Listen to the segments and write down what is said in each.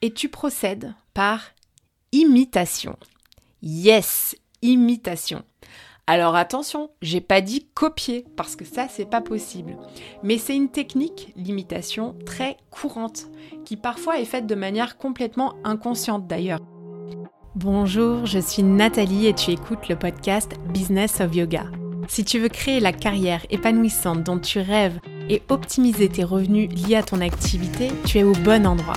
Et tu procèdes par imitation. Yes, imitation. Alors attention, j'ai pas dit copier parce que ça c'est pas possible. Mais c'est une technique, l'imitation, très courante qui parfois est faite de manière complètement inconsciente d'ailleurs. Bonjour, je suis Nathalie et tu écoutes le podcast Business of Yoga. Si tu veux créer la carrière épanouissante dont tu rêves et optimiser tes revenus liés à ton activité, tu es au bon endroit.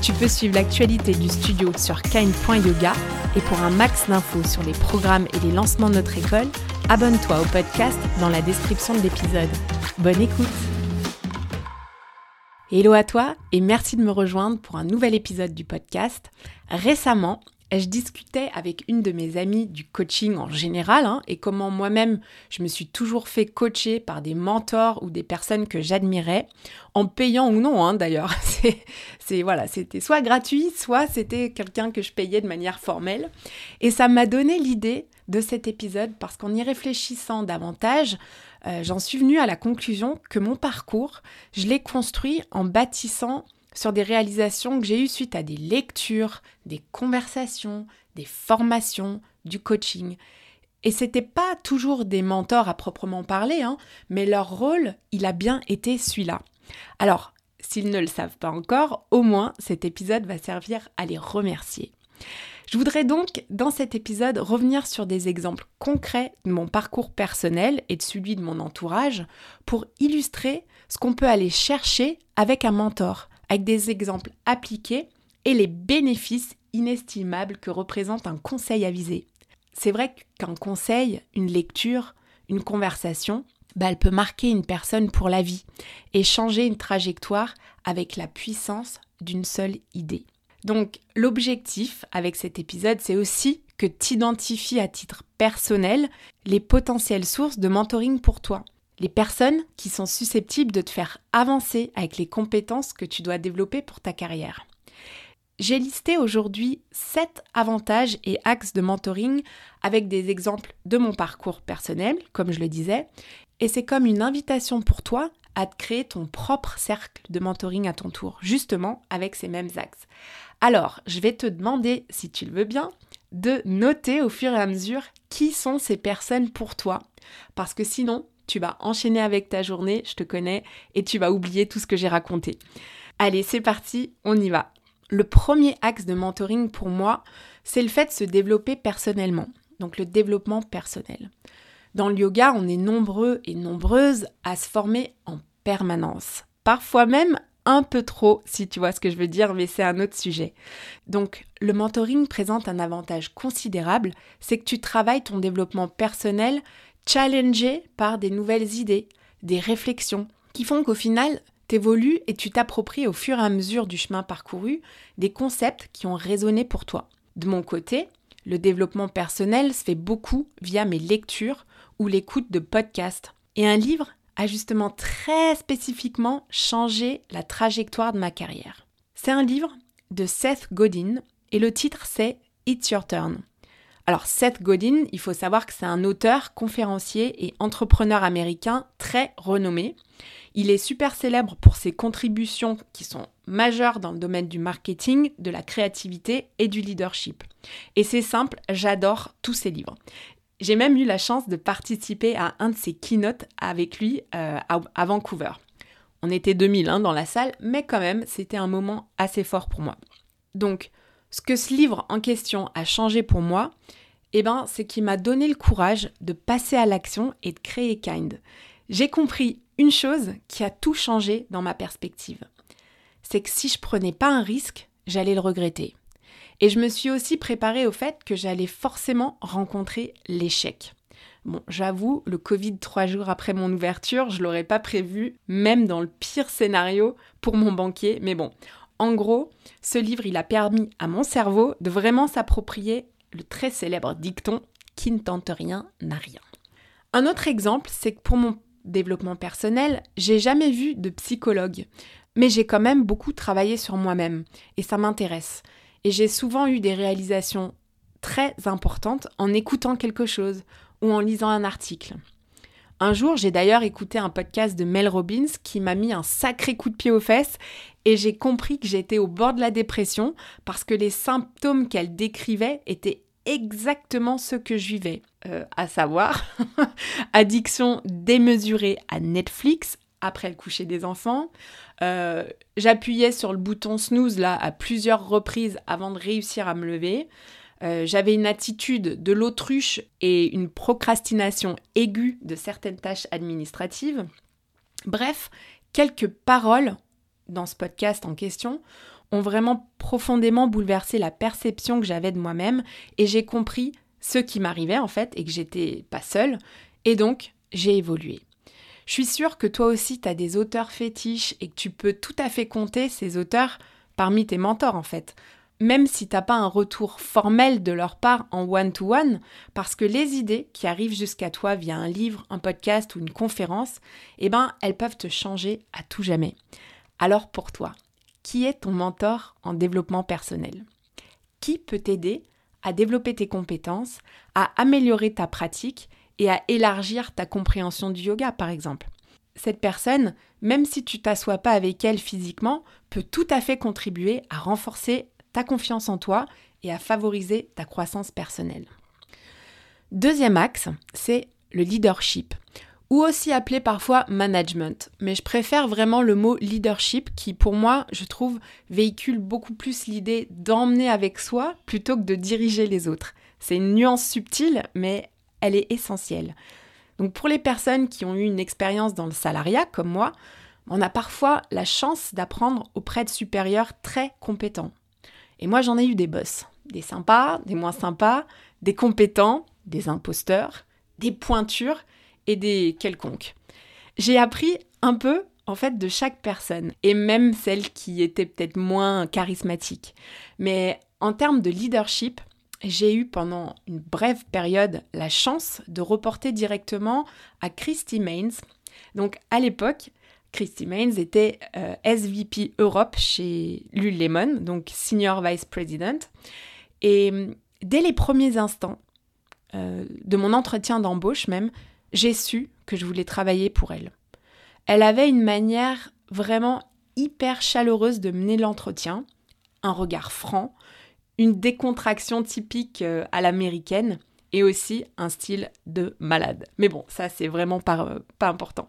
Tu peux suivre l'actualité du studio sur kind.yoga et pour un max d'infos sur les programmes et les lancements de notre école, abonne-toi au podcast dans la description de l'épisode. Bonne écoute Hello à toi et merci de me rejoindre pour un nouvel épisode du podcast. Récemment, je discutais avec une de mes amies du coaching en général hein, et comment moi-même je me suis toujours fait coacher par des mentors ou des personnes que j'admirais, en payant ou non hein, d'ailleurs. C'est voilà, c'était soit gratuit, soit c'était quelqu'un que je payais de manière formelle. Et ça m'a donné l'idée de cet épisode parce qu'en y réfléchissant davantage, euh, j'en suis venue à la conclusion que mon parcours, je l'ai construit en bâtissant sur des réalisations que j'ai eues suite à des lectures, des conversations, des formations, du coaching. Et c'était pas toujours des mentors à proprement parler, hein, mais leur rôle, il a bien été celui-là. Alors, s'ils ne le savent pas encore, au moins cet épisode va servir à les remercier. Je voudrais donc, dans cet épisode, revenir sur des exemples concrets de mon parcours personnel et de celui de mon entourage pour illustrer ce qu'on peut aller chercher avec un mentor, avec des exemples appliqués et les bénéfices inestimables que représente un conseil avisé. C'est vrai qu'un conseil, une lecture, une conversation, bah, elle peut marquer une personne pour la vie et changer une trajectoire avec la puissance d'une seule idée. Donc l'objectif avec cet épisode, c'est aussi que tu identifies à titre personnel les potentielles sources de mentoring pour toi les personnes qui sont susceptibles de te faire avancer avec les compétences que tu dois développer pour ta carrière. J'ai listé aujourd'hui 7 avantages et axes de mentoring avec des exemples de mon parcours personnel, comme je le disais, et c'est comme une invitation pour toi à te créer ton propre cercle de mentoring à ton tour, justement avec ces mêmes axes. Alors, je vais te demander, si tu le veux bien, de noter au fur et à mesure qui sont ces personnes pour toi, parce que sinon, tu vas enchaîner avec ta journée, je te connais, et tu vas oublier tout ce que j'ai raconté. Allez, c'est parti, on y va. Le premier axe de mentoring pour moi, c'est le fait de se développer personnellement, donc le développement personnel. Dans le yoga, on est nombreux et nombreuses à se former en permanence, parfois même un peu trop, si tu vois ce que je veux dire, mais c'est un autre sujet. Donc, le mentoring présente un avantage considérable, c'est que tu travailles ton développement personnel challengé par des nouvelles idées, des réflexions, qui font qu'au final, t'évolues et tu t'appropries au fur et à mesure du chemin parcouru des concepts qui ont résonné pour toi. De mon côté, le développement personnel se fait beaucoup via mes lectures ou l'écoute de podcasts. Et un livre a justement très spécifiquement changé la trajectoire de ma carrière. C'est un livre de Seth Godin et le titre c'est It's Your Turn. Alors Seth Godin, il faut savoir que c'est un auteur, conférencier et entrepreneur américain très renommé. Il est super célèbre pour ses contributions qui sont majeures dans le domaine du marketing, de la créativité et du leadership. Et c'est simple, j'adore tous ses livres. J'ai même eu la chance de participer à un de ses keynotes avec lui euh, à, Vancouver. On était 2000 hein, dans la salle, mais quand même, c'était un moment assez fort pour moi. Donc, ce que ce livre en question a changé pour moi, eh ben, c'est qu'il m'a donné le courage de passer à l'action et de créer Kind. J'ai compris une chose qui a tout changé dans ma perspective. C'est que si je prenais pas un risque, j'allais le regretter. Et je me suis aussi préparée au fait que j'allais forcément rencontrer l'échec. Bon, j'avoue, le Covid trois jours après mon ouverture, je l'aurais pas prévu, même dans le pire scénario pour mon banquier. Mais bon, en gros, ce livre, il a permis à mon cerveau de vraiment s'approprier le très célèbre dicton qui ne tente rien n'a rien. Un autre exemple, c'est que pour mon développement personnel, j'ai jamais vu de psychologue, mais j'ai quand même beaucoup travaillé sur moi-même et ça m'intéresse. Et j'ai souvent eu des réalisations très importantes en écoutant quelque chose ou en lisant un article. Un jour, j'ai d'ailleurs écouté un podcast de Mel Robbins qui m'a mis un sacré coup de pied aux fesses et j'ai compris que j'étais au bord de la dépression parce que les symptômes qu'elle décrivait étaient exactement ceux que je vivais, euh, à savoir addiction démesurée à Netflix après le coucher des enfants. Euh, j'appuyais sur le bouton snooze là à plusieurs reprises avant de réussir à me lever. Euh, j'avais une attitude de l'autruche et une procrastination aiguë de certaines tâches administratives. Bref, quelques paroles dans ce podcast en question ont vraiment profondément bouleversé la perception que j'avais de moi-même et j'ai compris ce qui m'arrivait en fait et que j'étais pas seule et donc j'ai évolué. Je suis sûre que toi aussi tu as des auteurs fétiches et que tu peux tout à fait compter ces auteurs parmi tes mentors en fait même si t'as pas un retour formel de leur part en one-to-one, parce que les idées qui arrivent jusqu'à toi via un livre, un podcast ou une conférence, eh ben, elles peuvent te changer à tout jamais. Alors pour toi, qui est ton mentor en développement personnel? Qui peut t'aider à développer tes compétences, à améliorer ta pratique et à élargir ta compréhension du yoga, par exemple? Cette personne, même si tu t'assois pas avec elle physiquement, peut tout à fait contribuer à renforcer ta confiance en toi et à favoriser ta croissance personnelle. Deuxième axe, c'est le leadership, ou aussi appelé parfois management, mais je préfère vraiment le mot leadership qui pour moi, je trouve, véhicule beaucoup plus l'idée d'emmener avec soi plutôt que de diriger les autres. C'est une nuance subtile, mais elle est essentielle. Donc pour les personnes qui ont eu une expérience dans le salariat comme moi, on a parfois la chance d'apprendre auprès de supérieurs très compétents. Et moi, j'en ai eu des boss. Des sympas, des moins sympas, des compétents, des imposteurs, des pointures et des quelconques. J'ai appris un peu, en fait, de chaque personne, et même celle qui était peut-être moins charismatique. Mais en termes de leadership, j'ai eu pendant une brève période la chance de reporter directement à Christy Maines. Donc à l'époque, Christy Maines était euh, SVP Europe chez Lululemon, donc Senior Vice President. Et mm, dès les premiers instants euh, de mon entretien d'embauche même, j'ai su que je voulais travailler pour elle. Elle avait une manière vraiment hyper chaleureuse de mener l'entretien, un regard franc, une décontraction typique euh, à l'américaine et aussi un style de malade. Mais bon, ça c'est vraiment pas, pas important.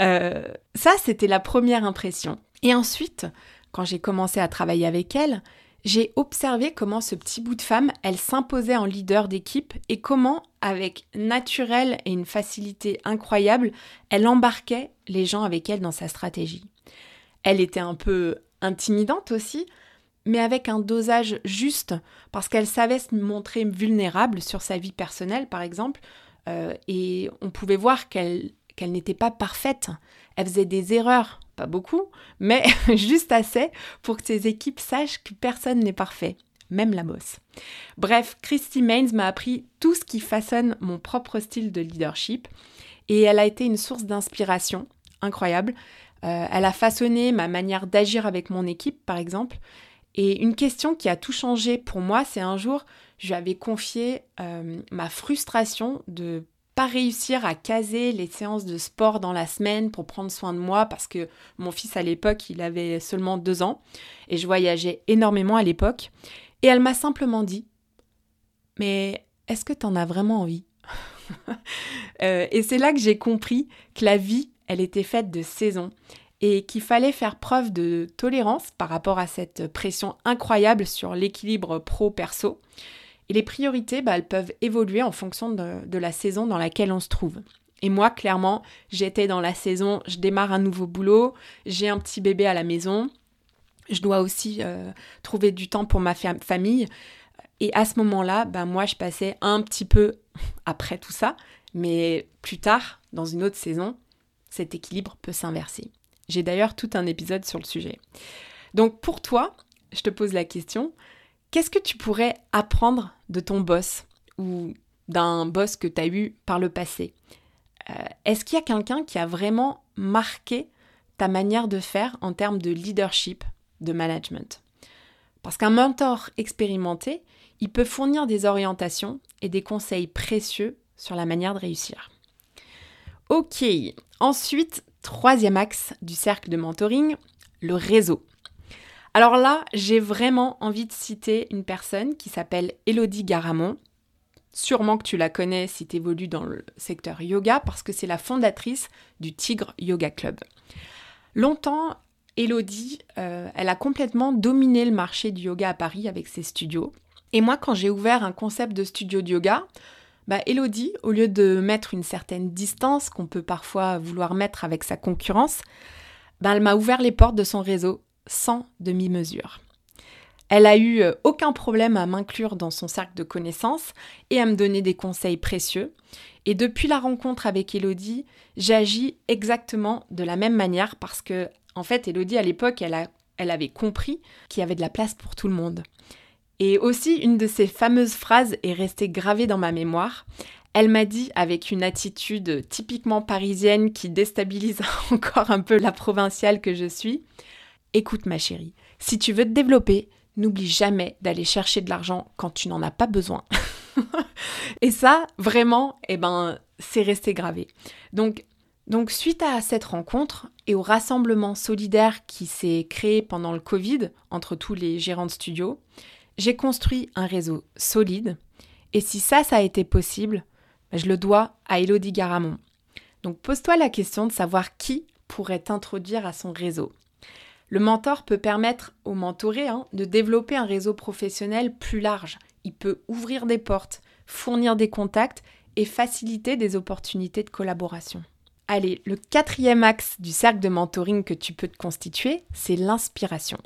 Euh, ça, c'était la première impression. Et ensuite, quand j'ai commencé à travailler avec elle, j'ai observé comment ce petit bout de femme, elle s'imposait en leader d'équipe et comment, avec naturel et une facilité incroyable, elle embarquait les gens avec elle dans sa stratégie. Elle était un peu intimidante aussi, mais avec un dosage juste, parce qu'elle savait se montrer vulnérable sur sa vie personnelle, par exemple, euh, et on pouvait voir qu'elle qu'elle n'était pas parfaite. Elle faisait des erreurs, pas beaucoup, mais juste assez pour que ses équipes sachent que personne n'est parfait, même la bosse. Bref, Christy Maines m'a appris tout ce qui façonne mon propre style de leadership et elle a été une source d'inspiration incroyable. Euh, elle a façonné ma manière d'agir avec mon équipe, par exemple. Et une question qui a tout changé pour moi, c'est un jour, je lui avais confié euh, ma frustration de réussir à caser les séances de sport dans la semaine pour prendre soin de moi parce que mon fils à l'époque, il avait seulement deux ans et je voyageais énormément à l'époque. Et elle m'a simplement dit, mais est-ce que tu en as vraiment envie? Euh, Et c'est là que j'ai compris que la vie, elle était faite de saisons et qu'il fallait faire preuve de tolérance par rapport à cette pression incroyable sur l'équilibre pro-perso. Et les priorités, bah, elles peuvent évoluer en fonction de, la saison dans laquelle on se trouve. Et moi, clairement, j'étais dans la saison, je démarre un nouveau boulot, j'ai un petit bébé à la maison, je dois aussi euh, trouver du temps pour ma famille. Et à ce moment-là, bah, moi, je passais un petit peu après tout ça, mais plus tard, dans une autre saison, cet équilibre peut s'inverser. J'ai d'ailleurs tout un épisode sur le sujet. Donc pour toi, je te pose la question, Qu'est-ce que tu pourrais apprendre de ton boss ou d'un boss que tu as eu par le passé? Euh, est-ce qu'il y a quelqu'un qui a vraiment marqué ta manière de faire en termes de leadership, de management? Parce qu'un mentor expérimenté, il peut fournir des orientations et des conseils précieux sur la manière de réussir. Ok, ensuite, troisième axe du cercle de mentoring, le réseau. Alors là, j'ai vraiment envie de citer une personne qui s'appelle Elodie Garamond. Sûrement que tu la connais si tu évolues dans le secteur yoga parce que c'est la fondatrice du Tigre Yoga Club. Longtemps, Elodie, euh, elle a complètement dominé le marché du yoga à Paris avec ses studios. Et moi, quand j'ai ouvert un concept de studio de yoga, bah, Elodie, au lieu de mettre une certaine distance qu'on peut parfois vouloir mettre avec sa concurrence, bah, elle m'a ouvert les portes de son réseau sans demi-mesure. Elle a eu euh, aucun problème à m'inclure dans son cercle de connaissances et à me donner des conseils précieux. Et depuis la rencontre avec Elodie, j'agis exactement de la même manière parce que, en fait, Elodie, à l'époque, elle, elle avait compris qu'il y avait de la place pour tout le monde. Et aussi, une de ces fameuses phrases est restée gravée dans ma mémoire. Elle m'a dit, avec une attitude typiquement parisienne qui déstabilise encore un peu la provinciale que je suis, Écoute ma chérie, si tu veux te développer, n'oublie jamais d'aller chercher de l'argent quand tu n'en as pas besoin. Et ça, vraiment, eh ben, c'est resté gravé. Donc, suite à cette rencontre et au rassemblement solidaire qui s'est créé pendant le Covid entre tous les gérants de studios, j'ai construit un réseau solide. Et si ça, ça a été possible, ben, je le dois à Elodie Garamond. Donc pose-toi la question de savoir qui pourrait t'introduire à son réseau. Le mentor peut permettre au mentoré hein, de développer un réseau professionnel plus large. Il peut ouvrir des portes, fournir des contacts et faciliter des opportunités de collaboration. Allez, le quatrième axe du cercle de mentoring que tu peux te constituer, c'est l'inspiration.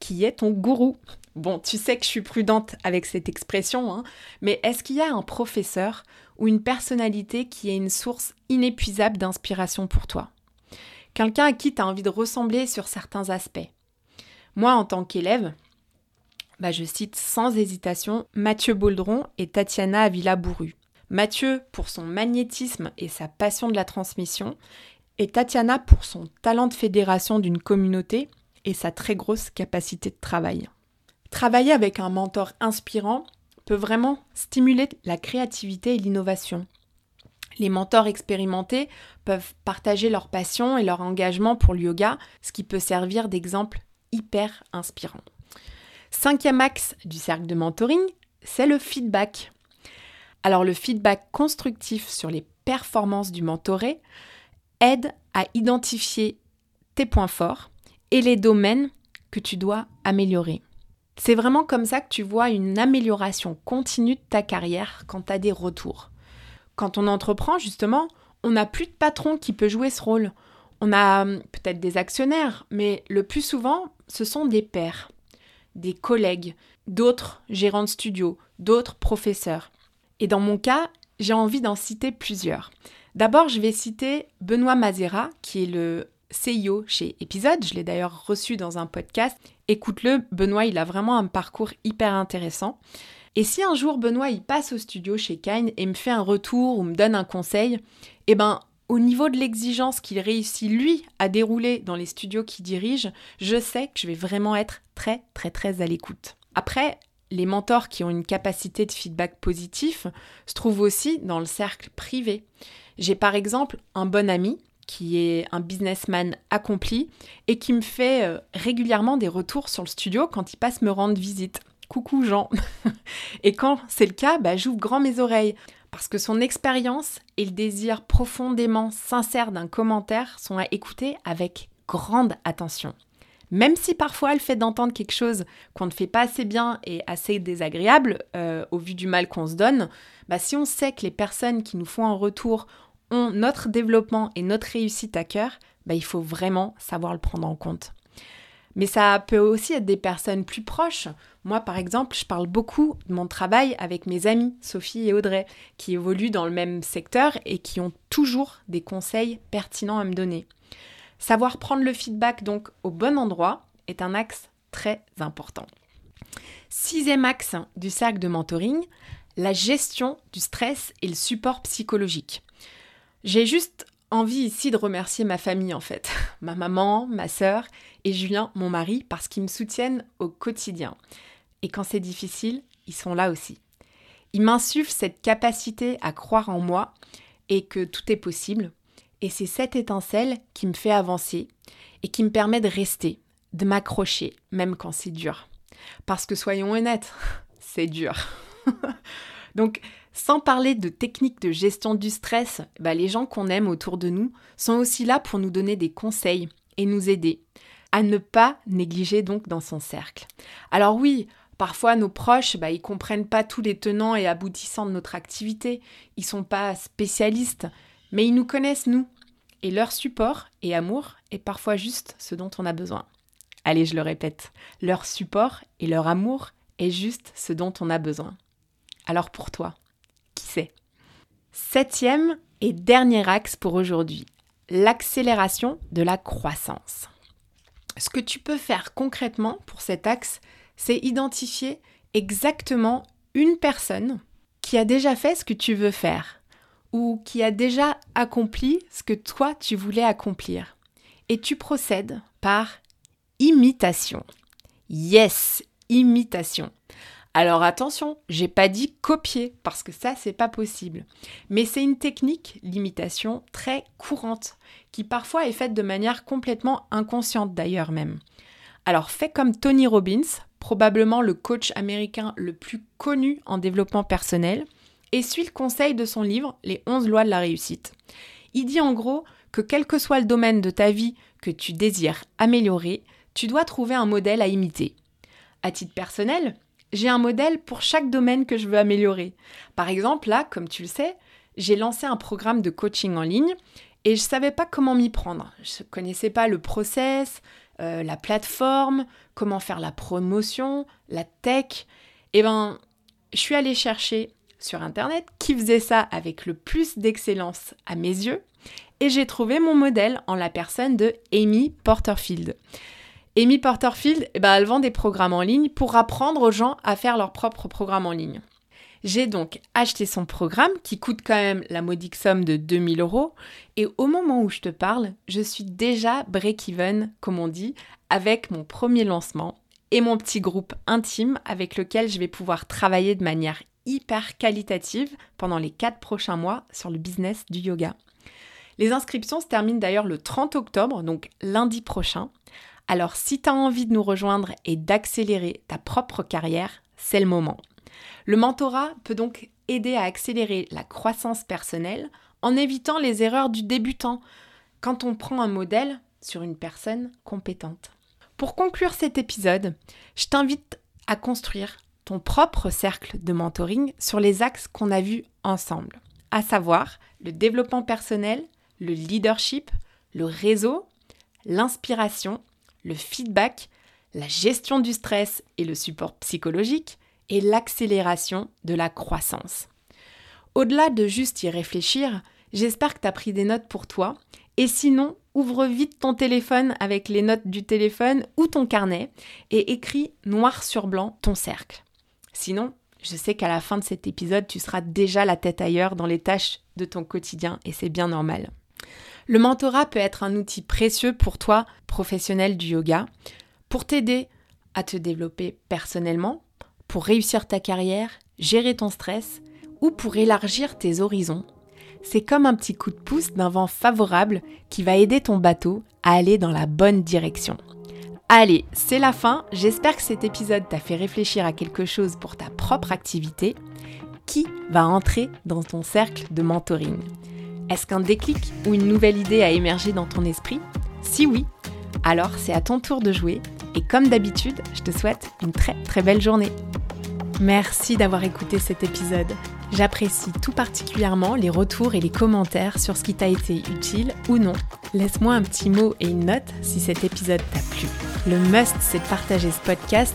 Qui est ton gourou? Bon, tu sais que je suis prudente avec cette expression, hein, mais est-ce qu'il y a un professeur ou une personnalité qui est une source inépuisable d'inspiration pour toi? Quelqu'un à qui tu as envie de ressembler sur certains aspects Moi, en tant qu'élève, bah, je cite sans hésitation Mathieu Boldron et Tatiana Avila-Bourru. Mathieu pour son magnétisme et sa passion de la transmission, et Tatiana pour son talent de fédération d'une communauté et sa très grosse capacité de travail. Travailler avec un mentor inspirant peut vraiment stimuler la créativité et l'innovation. Les mentors expérimentés peuvent partager leur passion et leur engagement pour le yoga, ce qui peut servir d'exemple hyper inspirant. Cinquième axe du cercle de mentoring, c'est le feedback. Alors le feedback constructif sur les performances du mentoré aide à identifier tes points forts et les domaines que tu dois améliorer. C'est vraiment comme ça que tu vois une amélioration continue de ta carrière quand tu as des retours. Quand on entreprend, justement, on n'a plus de patron qui peut jouer ce rôle. On a hum, peut-être des actionnaires, mais le plus souvent, ce sont des pairs, des collègues, d'autres gérants de studio, d'autres professeurs. Et dans mon cas, j'ai envie d'en citer plusieurs. D'abord, je vais citer Benoît Mazera, qui est le CIO chez Episode. Je l'ai d'ailleurs reçu dans un podcast. Écoute-le, Benoît, il a vraiment un parcours hyper intéressant. Et si un jour Benoît il passe au studio chez Kine et me fait un retour ou me donne un conseil, eh ben au niveau de l'exigence qu'il réussit lui à dérouler dans les studios qu'il dirige, je sais que je vais vraiment être très très très à l'écoute. Après, les mentors qui ont une capacité de feedback positif se trouvent aussi dans le cercle privé. J'ai par exemple un bon ami qui est un businessman accompli et qui me fait euh, régulièrement des retours sur le studio quand il passe me rendre visite. Coucou Jean Et quand c'est le cas, bah, j'ouvre grand mes oreilles parce que son expérience et le désir profondément sincère d'un commentaire sont à écouter avec grande attention. Même si parfois le fait d'entendre quelque chose qu'on ne fait pas assez bien et assez désagréable euh, au vu du mal qu'on se donne, bah, si on sait que les personnes qui nous font un retour ont notre développement et notre réussite à cœur, bah, il faut vraiment savoir le prendre en compte. Mais ça peut aussi être des personnes plus proches. Moi, par exemple, je parle beaucoup de mon travail avec mes amis Sophie et Audrey, qui évoluent dans le même secteur et qui ont toujours des conseils pertinents à me donner. Savoir prendre le feedback donc au bon endroit est un axe très important. Sixième axe du cercle de mentoring, la gestion du stress et le support psychologique. J'ai juste envie ici de remercier ma famille en fait, ma maman, ma sœur et Julien, mon mari, parce qu'ils me soutiennent au quotidien. Et quand c'est difficile, ils sont là aussi. Ils m'insufflent cette capacité à croire en moi et que tout est possible. Et c'est cette étincelle qui me fait avancer et qui me permet de rester, de m'accrocher, même quand c'est dur. Parce que soyons honnêtes, c'est dur. Donc, sans parler de techniques de gestion du stress, bah, les gens qu'on aime autour de nous sont aussi là pour nous donner des conseils et nous aider à ne pas négliger donc dans son cercle. Alors oui, parfois nos proches, bah, ils comprennent pas tous les tenants et aboutissants de notre activité, ils sont pas spécialistes, mais ils nous connaissent nous. Et leur support et amour est parfois juste ce dont on a besoin. Allez, je le répète, leur support et leur amour est juste ce dont on a besoin. Alors pour toi, c'est Septième et dernier axe pour aujourd'hui, l'accélération de la croissance. Ce que tu peux faire concrètement pour cet axe, c'est identifier exactement une personne qui a déjà fait ce que tu veux faire ou qui a déjà accompli ce que toi tu voulais accomplir. Et tu procèdes par imitation. Yes, imitation. Alors attention, j'ai pas dit copier parce que ça c'est pas possible. Mais c'est une technique, l'imitation, très courante qui parfois est faite de manière complètement inconsciente d'ailleurs même. Alors fais comme Tony Robbins, probablement le coach américain le plus connu en développement personnel, et suis le conseil de son livre Les 11 lois de la réussite. Il dit en gros que quel que soit le domaine de ta vie que tu désires améliorer, tu dois trouver un modèle à imiter. À titre personnel, j'ai un modèle pour chaque domaine que je veux améliorer. Par exemple, là, comme tu le sais, j'ai lancé un programme de coaching en ligne et je ne savais pas comment m'y prendre. Je ne connaissais pas le process, euh, la plateforme, comment faire la promotion, la tech. Eh ben, je suis allée chercher sur Internet qui faisait ça avec le plus d'excellence à mes yeux et j'ai trouvé mon modèle en la personne de Amy Porterfield. Amy Porterfield, eh ben, elle vend des programmes en ligne pour apprendre aux gens à faire leur propre programme en ligne. J'ai donc acheté son programme qui coûte quand même la modique somme de 2000 euros et au moment où je te parle, je suis déjà break-even, comme on dit, avec mon premier lancement et mon petit groupe intime avec lequel je vais pouvoir travailler de manière hyper qualitative pendant les 4 prochains mois sur le business du yoga. Les inscriptions se terminent d'ailleurs le 30 octobre, donc lundi prochain. Alors si tu as envie de nous rejoindre et d'accélérer ta propre carrière, c'est le moment. Le mentorat peut donc aider à accélérer la croissance personnelle en évitant les erreurs du débutant quand on prend un modèle sur une personne compétente. Pour conclure cet épisode, je t'invite à construire ton propre cercle de mentoring sur les axes qu'on a vus ensemble, à savoir le développement personnel, le leadership, le réseau, l'inspiration le feedback, la gestion du stress et le support psychologique, et l'accélération de la croissance. Au-delà de juste y réfléchir, j'espère que tu as pris des notes pour toi, et sinon, ouvre vite ton téléphone avec les notes du téléphone ou ton carnet et écris noir sur blanc ton cercle. Sinon, je sais qu'à la fin de cet épisode, tu seras déjà la tête ailleurs dans les tâches de ton quotidien et c'est bien normal. Le mentorat peut être un outil précieux pour toi, professionnel du yoga, pour t'aider à te développer personnellement, pour réussir ta carrière, gérer ton stress ou pour élargir tes horizons. C'est comme un petit coup de pouce d'un vent favorable qui va aider ton bateau à aller dans la bonne direction. Allez, c'est la fin. J'espère que cet épisode t'a fait réfléchir à quelque chose pour ta propre activité. Qui va entrer dans ton cercle de mentoring est-ce qu'un déclic ou une nouvelle idée a émergé dans ton esprit? Si oui, alors c'est à ton tour de jouer et comme d'habitude, je te souhaite une très très belle journée. Merci d'avoir écouté cet épisode. J'apprécie tout particulièrement les retours et les commentaires sur ce qui t'a été utile ou non. Laisse-moi un petit mot et une note si cet épisode t'a plu. Le must, c'est de partager ce podcast